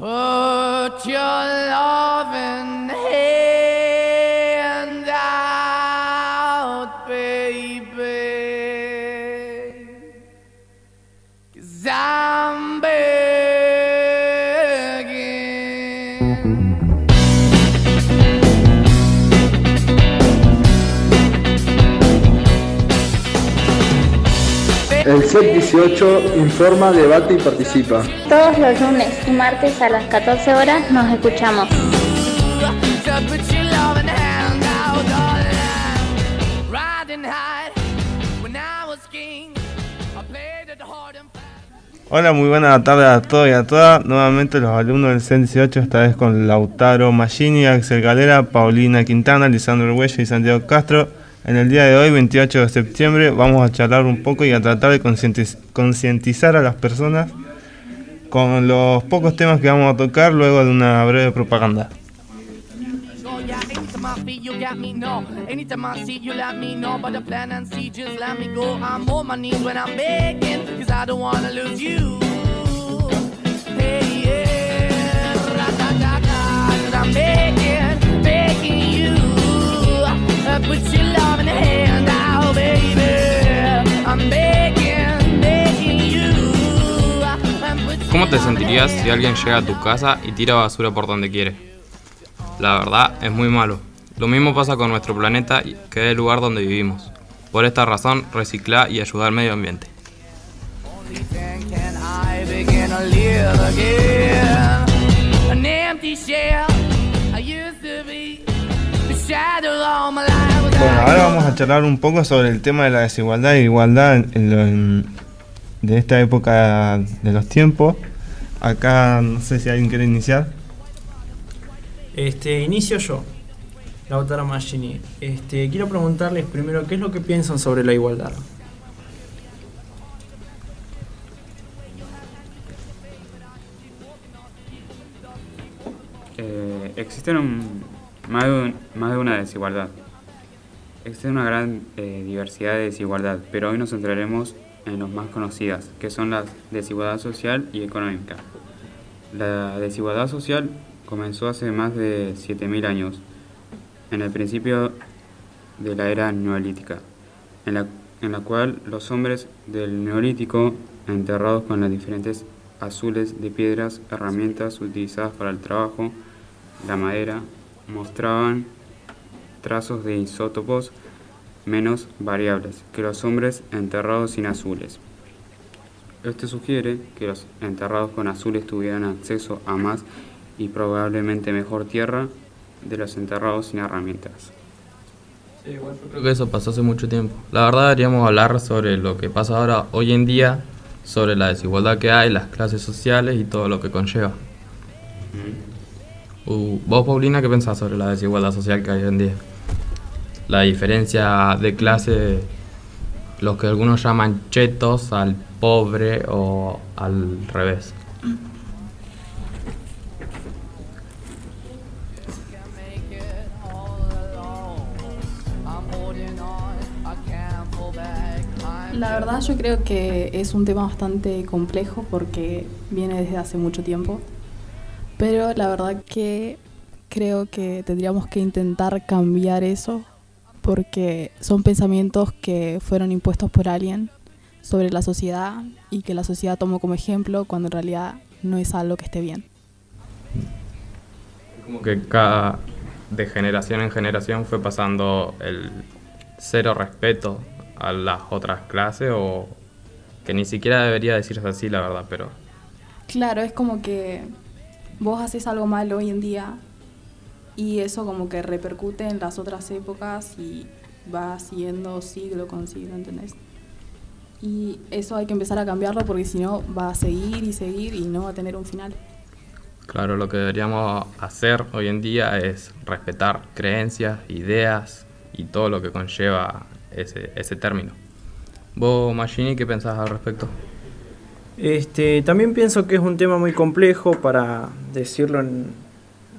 Put your love in 18 informa, debate y participa. Todos los lunes y martes a las 14 horas nos escuchamos. Hola, muy buenas tardes a todos y a todas. Nuevamente los alumnos del CEN 18, esta vez con Lautaro Magini, Axel Galera, Paulina Quintana, Lisandro Huello y Santiago Castro. En el día de hoy, 28 de septiembre, vamos a charlar un poco y a tratar de concientiz- concientizar a las personas con los pocos temas que vamos a tocar luego de una breve propaganda. ¿Cómo te sentirías si alguien llega a tu casa y tira basura por donde quiere? La verdad es muy malo. Lo mismo pasa con nuestro planeta, que es el lugar donde vivimos. Por esta razón, reciclar y ayudar al medio ambiente. Bueno, ahora vamos a charlar un poco sobre el tema de la desigualdad e igualdad en- en lo- en- de esta época de los tiempos. Acá no sé si alguien quiere iniciar. Este, inicio yo, Lautaro Magini. Este, quiero preguntarles primero qué es lo que piensan sobre la igualdad. Eh, existen un- más, de más de una desigualdad. Existe una gran eh, diversidad de desigualdad, pero hoy nos centraremos en las más conocidas, que son la desigualdad social y económica. La desigualdad social comenzó hace más de 7.000 años, en el principio de la era neolítica, en la, en la cual los hombres del neolítico, enterrados con las diferentes azules de piedras, herramientas utilizadas para el trabajo, la madera, mostraban trazos de isótopos menos variables que los hombres enterrados sin azules. Esto sugiere que los enterrados con azules tuvieran acceso a más y probablemente mejor tierra de los enterrados sin herramientas. Creo que eso pasó hace mucho tiempo. La verdad deberíamos hablar sobre lo que pasa ahora, hoy en día, sobre la desigualdad que hay, las clases sociales y todo lo que conlleva. Uh, vos, Paulina, ¿qué pensás sobre la desigualdad social que hay hoy en día? La diferencia de clase, los que algunos llaman chetos al pobre o al revés. La verdad yo creo que es un tema bastante complejo porque viene desde hace mucho tiempo, pero la verdad que creo que tendríamos que intentar cambiar eso porque son pensamientos que fueron impuestos por alguien sobre la sociedad y que la sociedad tomó como ejemplo cuando en realidad no es algo que esté bien. Como que cada, de generación en generación fue pasando el cero respeto a las otras clases o que ni siquiera debería decirse así, la verdad, pero Claro, es como que vos haces algo mal hoy en día y eso como que repercute en las otras épocas y va siguiendo siglo con siglo, ¿entendés? Y eso hay que empezar a cambiarlo porque si no va a seguir y seguir y no va a tener un final. claro, lo que deberíamos hacer hoy en día es respetar creencias, ideas y todo lo que conlleva ese, ese término. Vos, Magini, ¿qué pensás al respecto? Este, también pienso que es un tema muy complejo para decirlo en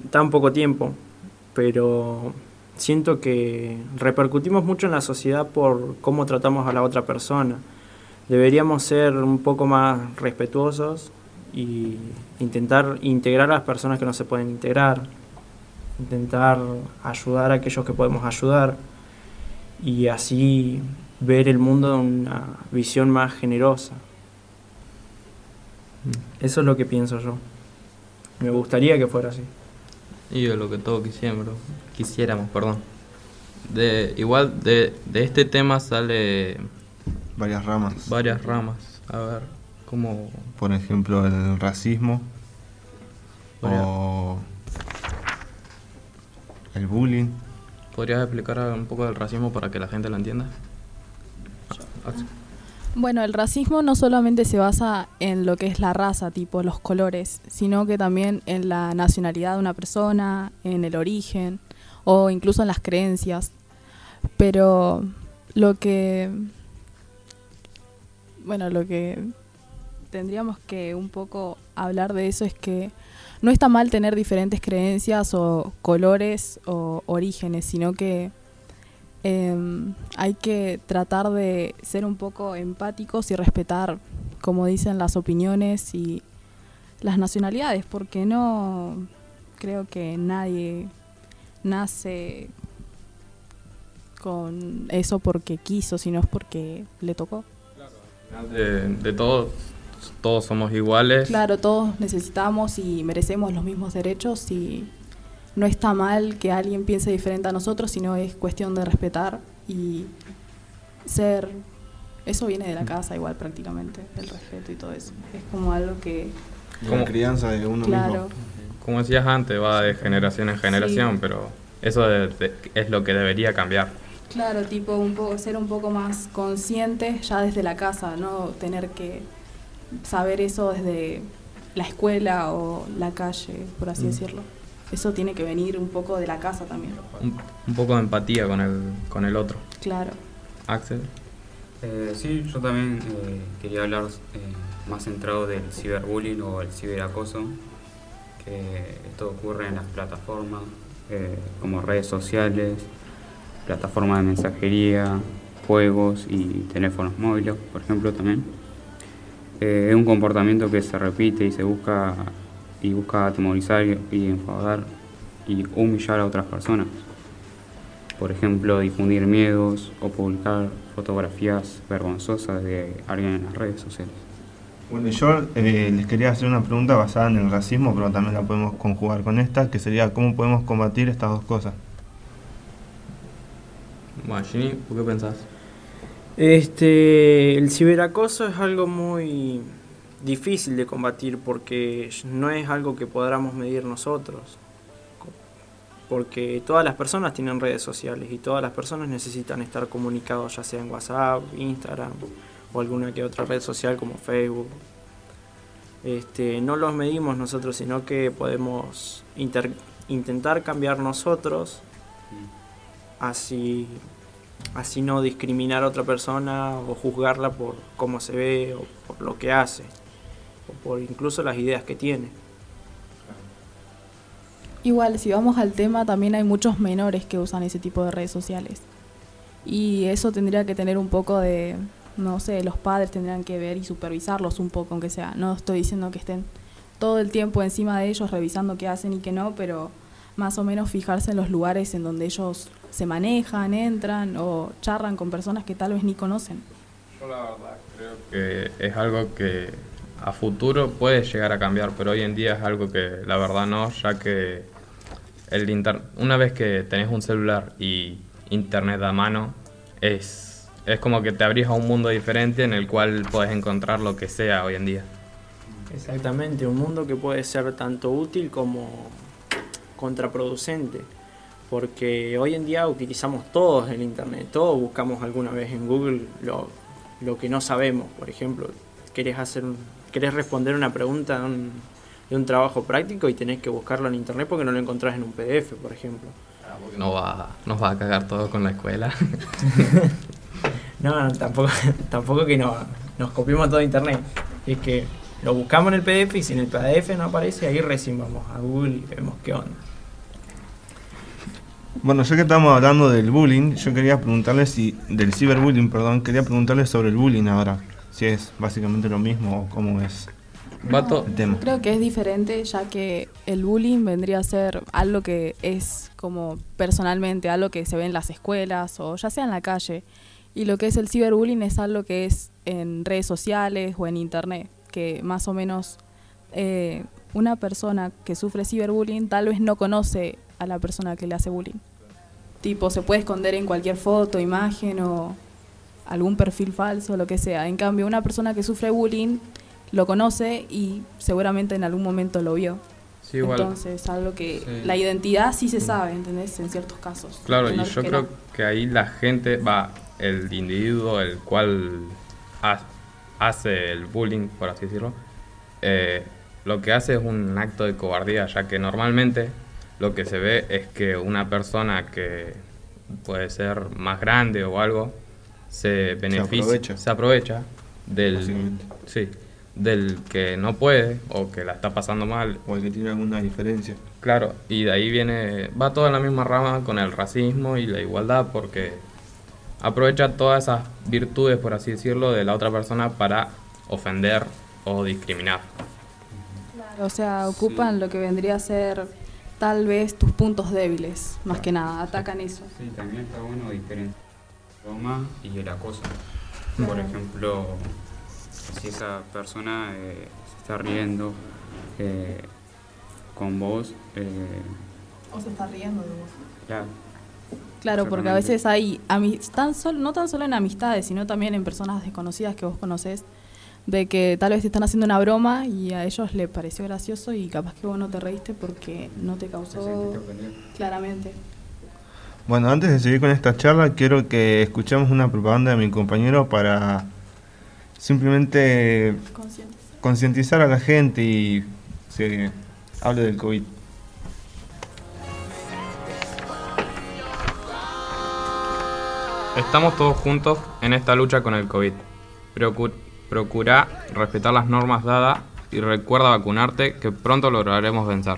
tan poco tiempo, pero siento que repercutimos mucho en la sociedad por cómo tratamos a la otra persona. Deberíamos ser un poco más respetuosos y intentar integrar a las personas que no se pueden integrar, intentar ayudar a aquellos que podemos ayudar y así ver el mundo de una visión más generosa. Eso es lo que pienso yo. Me gustaría que fuera así. Y de lo que todos quisiéramos, quisiéramos perdón. De, igual de, de este tema sale Varias ramas. varias ramas. A ver, ¿cómo...? Por ejemplo, el racismo Podría- o el bullying. ¿Podrías explicar un poco del racismo para que la gente lo entienda? Ah, sí. Bueno, el racismo no solamente se basa en lo que es la raza, tipo los colores, sino que también en la nacionalidad de una persona, en el origen o incluso en las creencias. Pero lo que bueno, lo que tendríamos que un poco hablar de eso es que no está mal tener diferentes creencias o colores o orígenes, sino que em, hay que tratar de ser un poco empáticos y respetar, como dicen, las opiniones y las nacionalidades, porque no creo que nadie nace con eso porque quiso, sino es porque le tocó. De, de todos, todos somos iguales. Claro, todos necesitamos y merecemos los mismos derechos y no está mal que alguien piense diferente a nosotros, sino es cuestión de respetar y ser... Eso viene de la casa igual prácticamente, el respeto y todo eso. Es como algo que... Como crianza de uno Claro. mismo. Como decías antes, va de generación en generación, Sí. pero eso de- de- es lo que debería cambiar. Claro, tipo un poco, ser un poco más consciente ya desde la casa, no tener que saber eso desde la escuela o la calle, por así Mm. decirlo. Eso tiene que venir un poco de la casa también. Un, un poco de empatía con el, con el otro. Claro. Axel. Eh, sí, yo también eh, quería hablar eh, más centrado del ciberbullying o el ciberacoso, que esto ocurre en las plataformas eh, como redes sociales, plataformas de mensajería, juegos y teléfonos móviles, por ejemplo, también. Eh, es un comportamiento que se repite y se busca y busca atemorizar y, enfadar y humillar a otras personas. Por ejemplo, difundir miedos o publicar fotografías vergonzosas de alguien en las redes sociales. Bueno, yo eh, les quería hacer una pregunta basada en el racismo, pero también la podemos conjugar con esta, que sería cómo podemos combatir estas dos cosas. Bueno, Ginny, ¿tú qué pensás? Este, el ciberacoso es algo muy difícil de combatir porque no es algo que podamos medir nosotros. Porque todas las personas tienen redes sociales y todas las personas necesitan estar comunicados, ya sea en WhatsApp, Instagram o alguna que otra red social como Facebook. Este, no los medimos nosotros, sino que podemos intentar cambiar nosotros, así así no discriminar a otra persona o juzgarla por cómo se ve o por lo que hace o por incluso las ideas que tiene. Igual, si vamos al tema, también hay muchos menores que usan ese tipo de redes sociales. Y eso tendría que tener un poco de, no sé, los padres tendrían que ver y supervisarlos un poco, aunque sea. No estoy diciendo que estén todo el tiempo encima de ellos revisando qué hacen y qué no, pero más o menos fijarse en los lugares en donde ellos se manejan, entran o charlan con personas que tal vez ni conocen. Yo la verdad creo que es algo que a futuro puede llegar a cambiar, pero hoy en día es algo que la verdad no, ya que el inter- una vez que tenés un celular y internet a mano, es, es como que te abrís a un mundo diferente en el cual podés encontrar lo que sea hoy en día. Exactamente, un mundo que puede ser tanto útil como contraproducente, porque hoy en día utilizamos todos el Internet, todos buscamos alguna vez en Google lo, lo que no sabemos, por ejemplo, querés, hacer un- querés responder una pregunta de un, de un trabajo práctico y tenés que buscarlo en Internet porque no lo encontrás en un PDF, por ejemplo. No va, nos va a cagar todo con la escuela. No, no, tampoco, tampoco que no, nos copiemos todo Internet, es que lo buscamos en el PDF y si en el PDF no aparece, ahí recién vamos a Google y vemos qué onda. Bueno, ya que estamos hablando del bullying, yo quería preguntarles si, del ciberbullying, perdón, quería preguntarles sobre el bullying ahora. Si es básicamente lo mismo o cómo es. To- el tema. Creo que es diferente ya que el bullying vendría a ser algo que es como personalmente, algo que se ve en las escuelas o ya sea en la calle. Y lo que es el ciberbullying es algo que es en redes sociales o en internet, que más o menos eh, una persona que sufre ciberbullying tal vez no conoce a la persona que le hace bullying. Tipo, se puede esconder en cualquier foto, imagen o algún perfil falso, lo que sea. En cambio, una persona que sufre bullying lo conoce y seguramente en algún momento lo vio. Sí, igual. Entonces, algo que Sí. la identidad sí se sabe, ¿entendés? En ciertos casos. Claro, y yo que creo no. que ahí la gente va, el individuo, el cual ha- hace el bullying, por así decirlo, eh, lo que hace es un acto de cobardía, ya que normalmente lo que se ve es que una persona que puede ser más grande o algo se beneficia, aprovecha. se aprovecha del, sí, del que no puede o que la está pasando mal O el que tiene alguna diferencia. Claro, y de ahí viene, va todo en la misma rama con el racismo y la igualdad porque aprovecha todas esas virtudes, por así decirlo, de la otra persona para ofender o discriminar. O sea, ocupan lo que vendría a ser tal vez tus puntos débiles, más que nada, atacan eso. Sí, también está bueno diferenciar la broma y el acoso. Por Claro. ejemplo, si esa persona eh, se está riendo eh, con vos, eh, O se está riendo de vos. ya, Claro, porque a veces hay, tan solo, no tan solo en amistades, sino también en personas desconocidas que vos conocés, de que tal vez te están haciendo una broma y a ellos les pareció gracioso y capaz que vos no te reíste porque no te causó claramente. Bueno, antes de seguir con esta charla, quiero que escuchemos una propaganda de mi compañero para simplemente concientizar a la gente y se hable del COVID. Estamos todos juntos en esta lucha con el COVID. Procu- procura respetar las normas dadas y recuerda vacunarte que pronto lograremos vencer.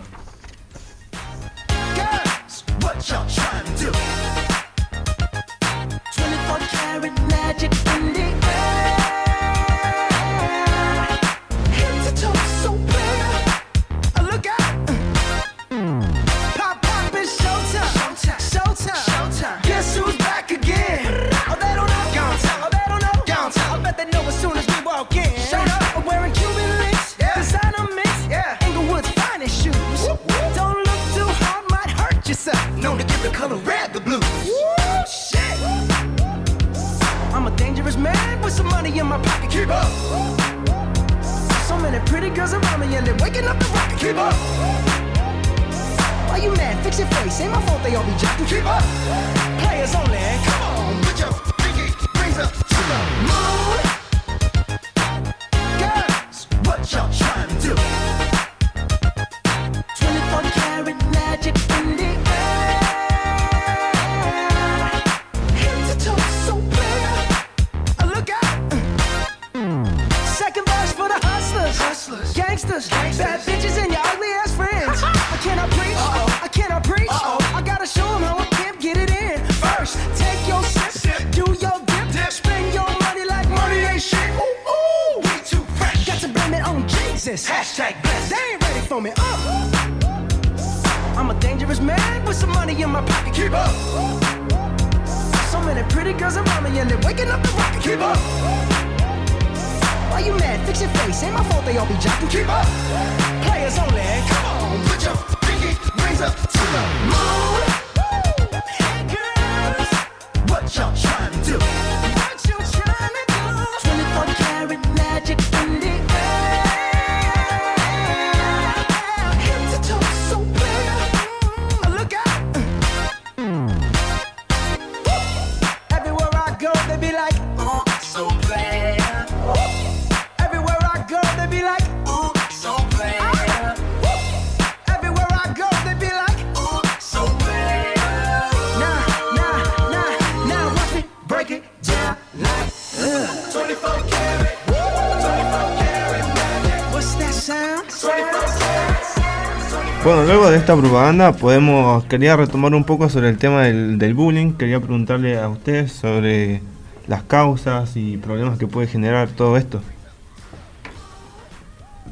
Up. So many pretty girls around me and they're waking up the rocket. Keep up. Why you mad? Fix your face. Ain't my fault they all be jacking. Keep up. Players only. Come on, put your shit. Ooh, ooh, we too fresh. Got to blame it on Jesus. Hashtag blessed. They ain't ready for me. Uh. I'm a dangerous man with some money in my pocket. Keep up. So many pretty girls around me and they're waking up the rocket. Keep up. Why you mad? Fix your face. Ain't my fault they all be jocking. Keep up. Players only. Come on, put your pinky rings up to the moon. Hey girls, what y'all trying to do? Bueno, luego de esta propaganda podemos quería retomar un poco sobre el tema del, del bullying. Quería preguntarle a ustedes sobre las causas y problemas que puede generar todo esto.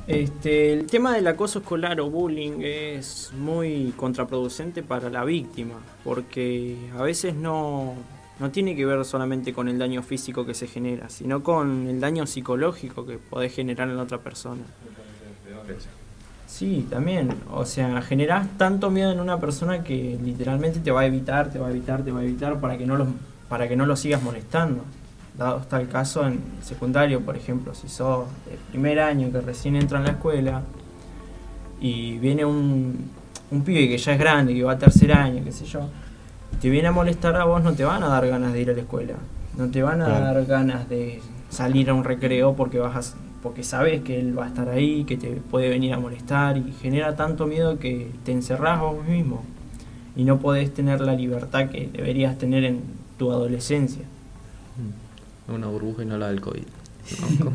Este, el tema del acoso escolar o bullying es muy contraproducente para la víctima, porque a veces no, no tiene que ver solamente con el daño físico que se genera, sino con el daño psicológico que podés generar en la otra persona. Sí, también. O sea, generás tanto miedo en una persona que literalmente te va a evitar, te va a evitar, te va a evitar para que no lo, para que no lo sigas molestando. Dado está el caso en secundario, por ejemplo, si sos de primer año que recién entra en la escuela y viene un, un pibe que ya es grande, que va a tercer año, qué sé yo, te viene a molestar a vos, no te van a dar ganas de ir a la escuela. No te van a Claro. dar ganas de salir a un recreo porque vas a- porque sabes que él va a estar ahí, que te puede venir a molestar y genera tanto miedo que te encerrás vos mismo y no podés tener la libertad que deberías tener en tu adolescencia. Una burbuja y no la del COVID.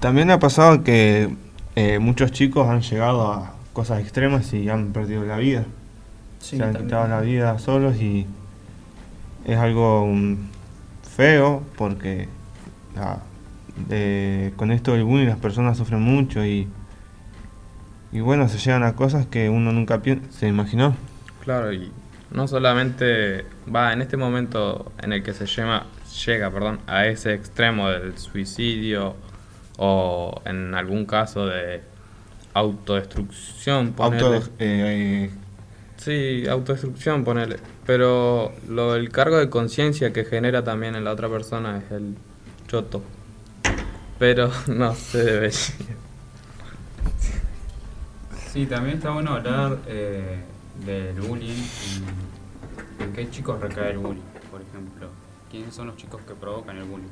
También ha pasado que eh, muchos chicos han llegado a cosas extremas y han perdido la vida. Sí, se han también. quitado la vida solos y es algo mm, feo porque ah, con esto del bullying las personas sufren mucho y, y bueno, se llegan a cosas que uno nunca se imaginó. Claro, y no solamente va en este momento en el que se llama, llega perdón, a ese extremo del suicidio o en algún caso de autodestrucción. Auto, eh, Sí, autodestrucción, ponele. Pero lo del cargo de conciencia que genera también en la otra persona es el choto. Pero no se debe. Sí, también está bueno hablar eh, del bullying y en qué chicos recae el bullying, por ejemplo. ¿Quiénes son los chicos que provocan el bullying?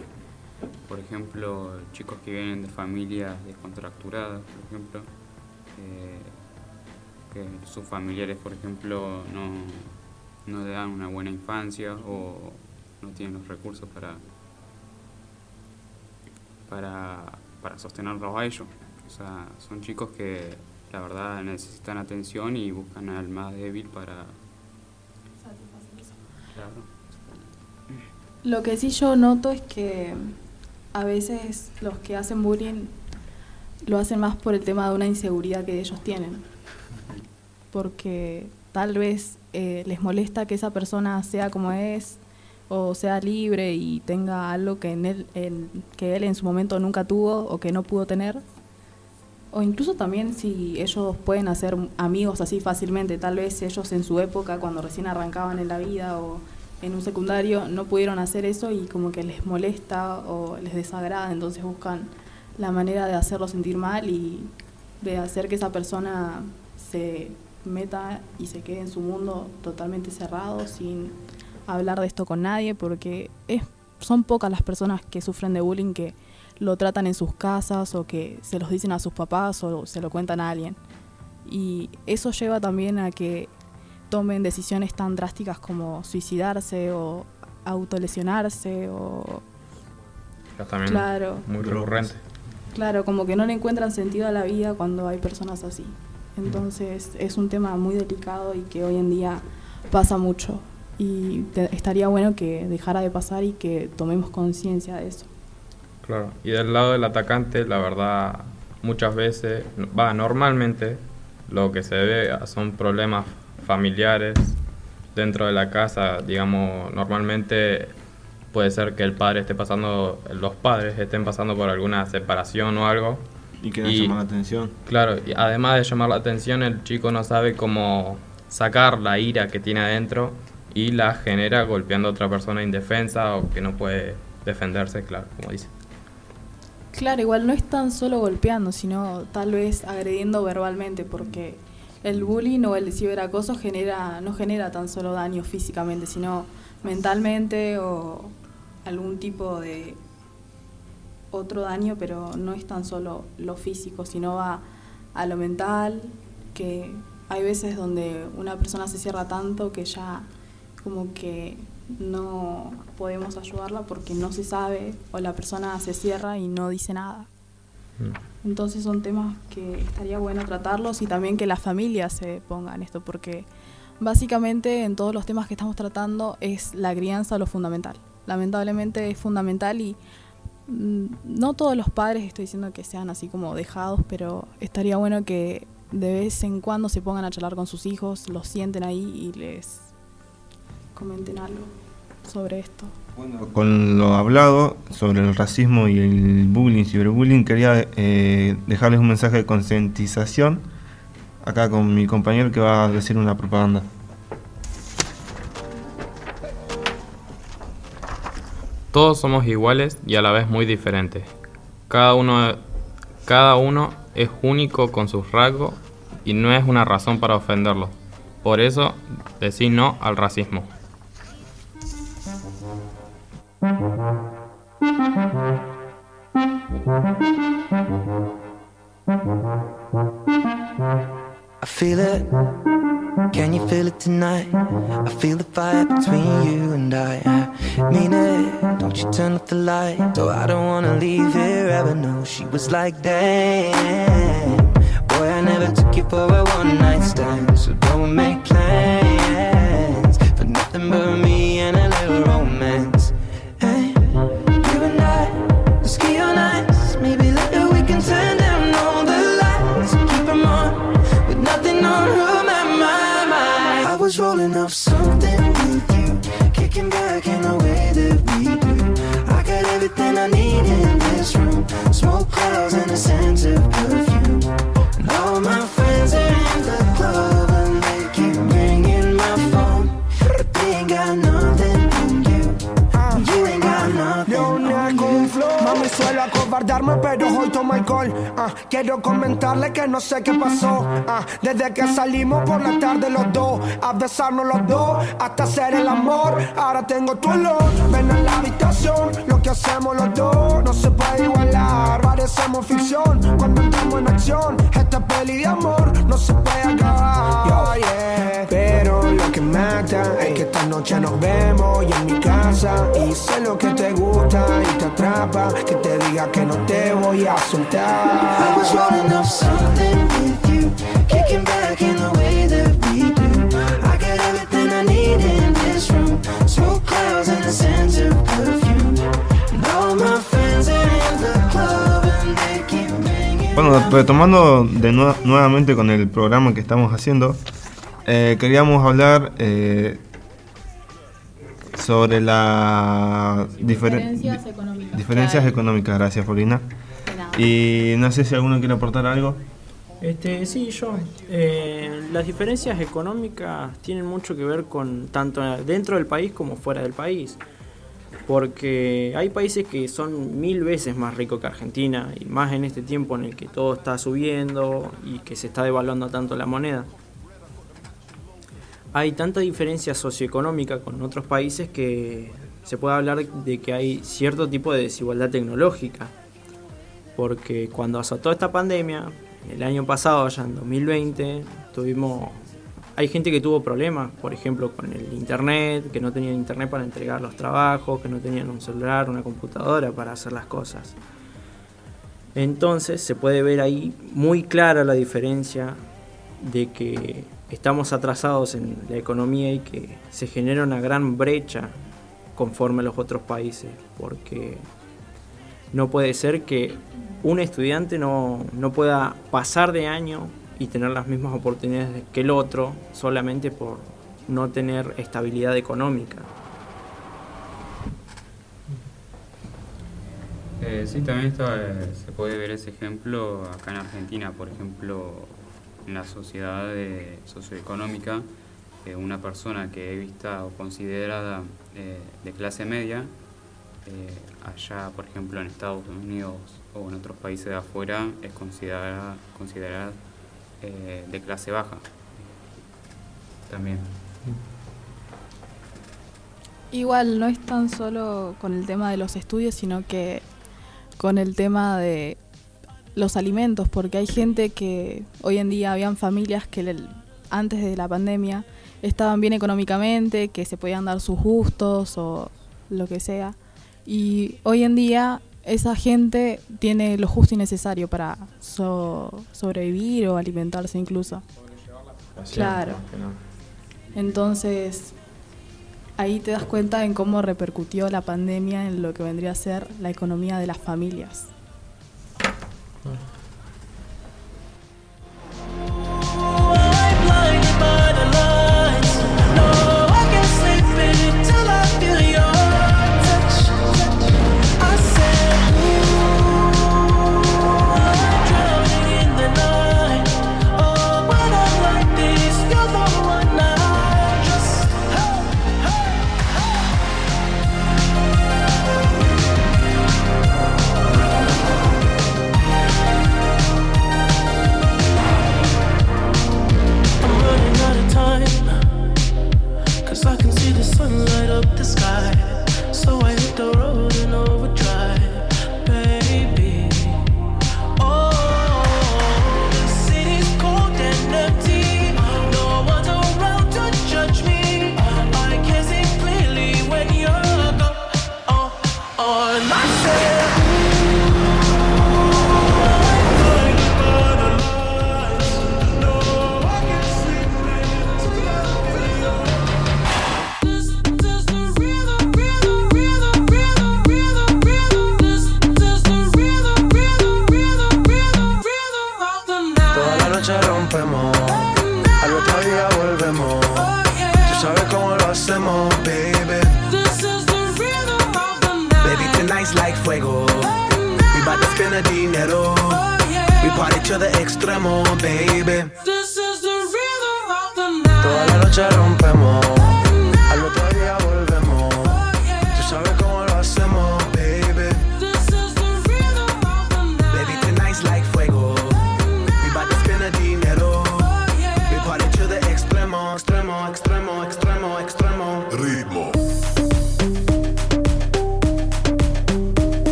Por ejemplo, chicos que vienen de familias descontracturadas, por ejemplo, eh, que sus familiares, por ejemplo, no, no le dan una buena infancia o no tienen los recursos para, para, para sostenerlos a ellos. O sea, son chicos que la verdad necesitan atención y buscan al más débil para... Claro. Lo que sí yo noto es que a veces los que hacen bullying lo hacen más por el tema de una inseguridad que ellos tienen. Porque tal vez eh, les molesta que esa persona sea como es o sea libre y tenga algo que, en él, en- que él en su momento nunca tuvo o que no pudo tener. O incluso también si ellos pueden hacer amigos así fácilmente, tal vez ellos en su época, cuando recién arrancaban en la vida o en un secundario, no pudieron hacer eso y como que les molesta o les desagrada, entonces buscan la manera de hacerlo sentir mal y de hacer que esa persona se meta y se quede en su mundo totalmente cerrado, sin hablar de esto con nadie, porque es, son pocas las personas que sufren de bullying que lo tratan en sus casas o que se los dicen a sus papás o se lo cuentan a alguien. Y eso lleva también a que tomen decisiones tan drásticas como suicidarse o autolesionarse o también Claro. muy recurrente. Claro, como que no le encuentran sentido a la vida cuando hay personas así. Entonces es un tema muy delicado y que hoy en día pasa mucho. Y te- estaría bueno que dejara de pasar y que tomemos conciencia de eso. Claro. Y del lado del atacante, la verdad, muchas veces, va, normalmente, lo que se ve son problemas familiares dentro de la casa. Digamos, normalmente puede ser que el padre esté pasando, los padres estén pasando por alguna separación o algo. Y quieren Y- llamar la atención. Claro, y además de llamar la atención, el chico no sabe cómo sacar la ira que tiene adentro y la genera golpeando a otra persona indefensa o que no puede defenderse, claro, como dice. Claro, igual no es tan solo golpeando, sino tal vez agrediendo verbalmente, porque el bullying o el ciberacoso genera, no genera tan solo daño físicamente, sino mentalmente o algún tipo de otro daño, pero no es tan solo lo físico, sino va a lo mental, que hay veces donde una persona se cierra tanto que ya como que no podemos ayudarla porque no se sabe o la persona se cierra y no dice nada. Mm. Entonces son temas que estaría bueno tratarlos y también que la familia se ponga en esto porque básicamente en todos los temas que estamos tratando es la crianza lo fundamental. Lamentablemente es fundamental y no todos los padres estoy diciendo que sean así como dejados, pero estaría bueno que de vez en cuando se pongan a charlar con sus hijos, los sienten ahí y les comenten algo sobre esto. Con lo hablado sobre el racismo y el bullying, ciberbullying, quería eh, dejarles un mensaje de concientización acá con mi compañero que va a decir una propaganda. Todos somos iguales y a la vez muy diferentes. Cada uno, cada uno es único con sus rasgos y no es una razón para ofenderlo. Por eso, decir no al racismo. Mean it. Don't you turn off the light? Oh, I don't wanna leave here ever. No, she was like, damn. Boy, I never took you for a one night stand. So don't make plans for nothing but me Ah, quiero comentarle que no sé qué pasó. Ah, desde que salimos por la tarde los dos, a besarnos los dos, hasta hacer el amor. Ahora tengo tu olor, ven a la habitación. Lo que hacemos los dos no se puede igualar. Parecemos ficción cuando entramos en acción. Esta peli de amor no se puede acabar. yeah. Pero lo que mata es que esta noche nos vemos y en mi casa. Y sé lo que te gusta y te atrapa. Que te diga que no te voy a I soltar. was rolling up something with you, kicking back in the way that we do. I got everything I need in this room, smoke clouds and a sense of perfume. And all my friends are in the club and they keep ringing. Bueno, retomando de nue- nuevamente con el programa que estamos haciendo, eh, queríamos hablar eh, sobre la diferen- Diferencias di- económicas. diferencias económicas. Gracias, Paulina. Y no sé si alguno quiere aportar algo. Este, sí, yo. Eh, las diferencias económicas tienen mucho que ver con tanto dentro del país como fuera del país. Porque hay países que son mil veces más ricos que Argentina, y más en este tiempo en el que todo está subiendo y que se está devaluando tanto la moneda. Hay tanta diferencia socioeconómica con otros países que se puede hablar de que hay cierto tipo de desigualdad tecnológica porque cuando azotó esta pandemia, el año pasado, ya en 2020, tuvimos... Hay gente que tuvo problemas, por ejemplo, con el internet, que no tenían internet para entregar los trabajos, que no tenían un celular, una computadora para hacer las cosas. Entonces se puede ver ahí muy clara la diferencia de que estamos atrasados en la economía y que se genera una gran brecha conforme a los otros países, porque no puede ser que un estudiante no, no pueda pasar de año y tener las mismas oportunidades que el otro solamente por no tener estabilidad económica. Eh, sí, también eh, se puede ver ese ejemplo acá en Argentina, por ejemplo, en la sociedad eh, socioeconómica, eh, una persona que es vista o considerada eh, de clase media, allá, por ejemplo, en Estados Unidos o en otros países de afuera, es considerada, considerada de clase baja. También. Igual no es tan solo con el tema de los estudios, sino que con el tema de los alimentos, porque hay gente que hoy en día habían familias que antes de la pandemia estaban bien económicamente, que se podían dar sus gustos o lo que sea, y hoy en día esa gente tiene lo justo y necesario para so- sobrevivir o alimentarse incluso. Claro. Entonces, ahí te das cuenta en cómo repercutió la pandemia en lo que vendría a ser la economía de las familias. I'm cómo lo hacemos, baby. Baby, tonight's like fuego. We bout to spend the dinero. We party to the extremo, baby. Toda la noche rompemos,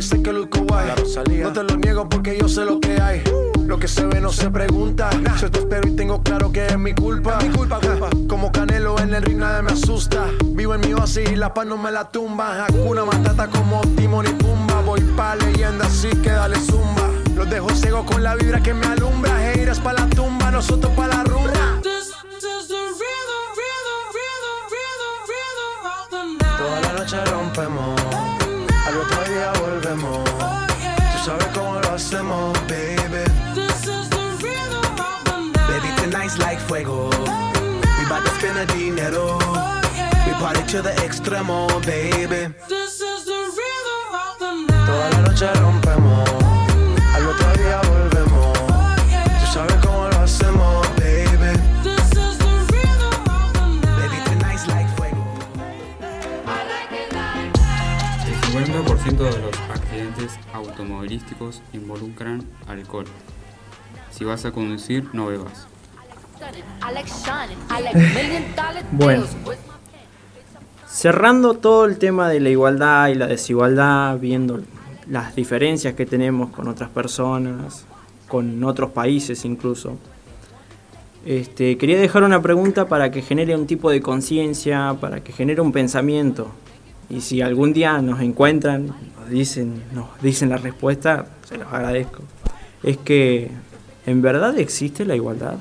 dice que luzco guay. No te lo niego porque yo sé lo que hay. Lo que se ve no se pregunta. Yo te espero y tengo claro que es mi culpa. mi culpa, culpa. Como Canelo en el ring nadie me asusta. Vivo en mi oasis y la paz no me la tumba. Hakuna Matata como Timon y Pumba. Voy pa' leyenda así que dale zumba. Los dejo ciego con la vibra que me alumbra. Heiras pa' la tumba, nosotros pa' la rumba. Toda la noche rompemos, otro día volvemos. Tú sabes cómo lo hacemos, baby. Baby, tonight's like fuego. We bout to spend the dinero. We party to the extremo, baby. Toda la noche rompemos, 50% de los accidentes automovilísticos involucran alcohol. Si vas a conducir, no bebas. Bueno. Cerrando todo el tema de la igualdad y la desigualdad, viendo las diferencias que tenemos con otras personas, con otros países incluso. Este, quería dejar una pregunta para que genere un tipo de conciencia, para que genere un pensamiento. Y si algún día nos encuentran, nos dicen, nos dicen la respuesta, se los agradezco. Es que, ¿en verdad existe la igualdad?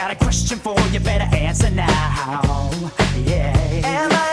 Got a question for you, better answer now. Yeah.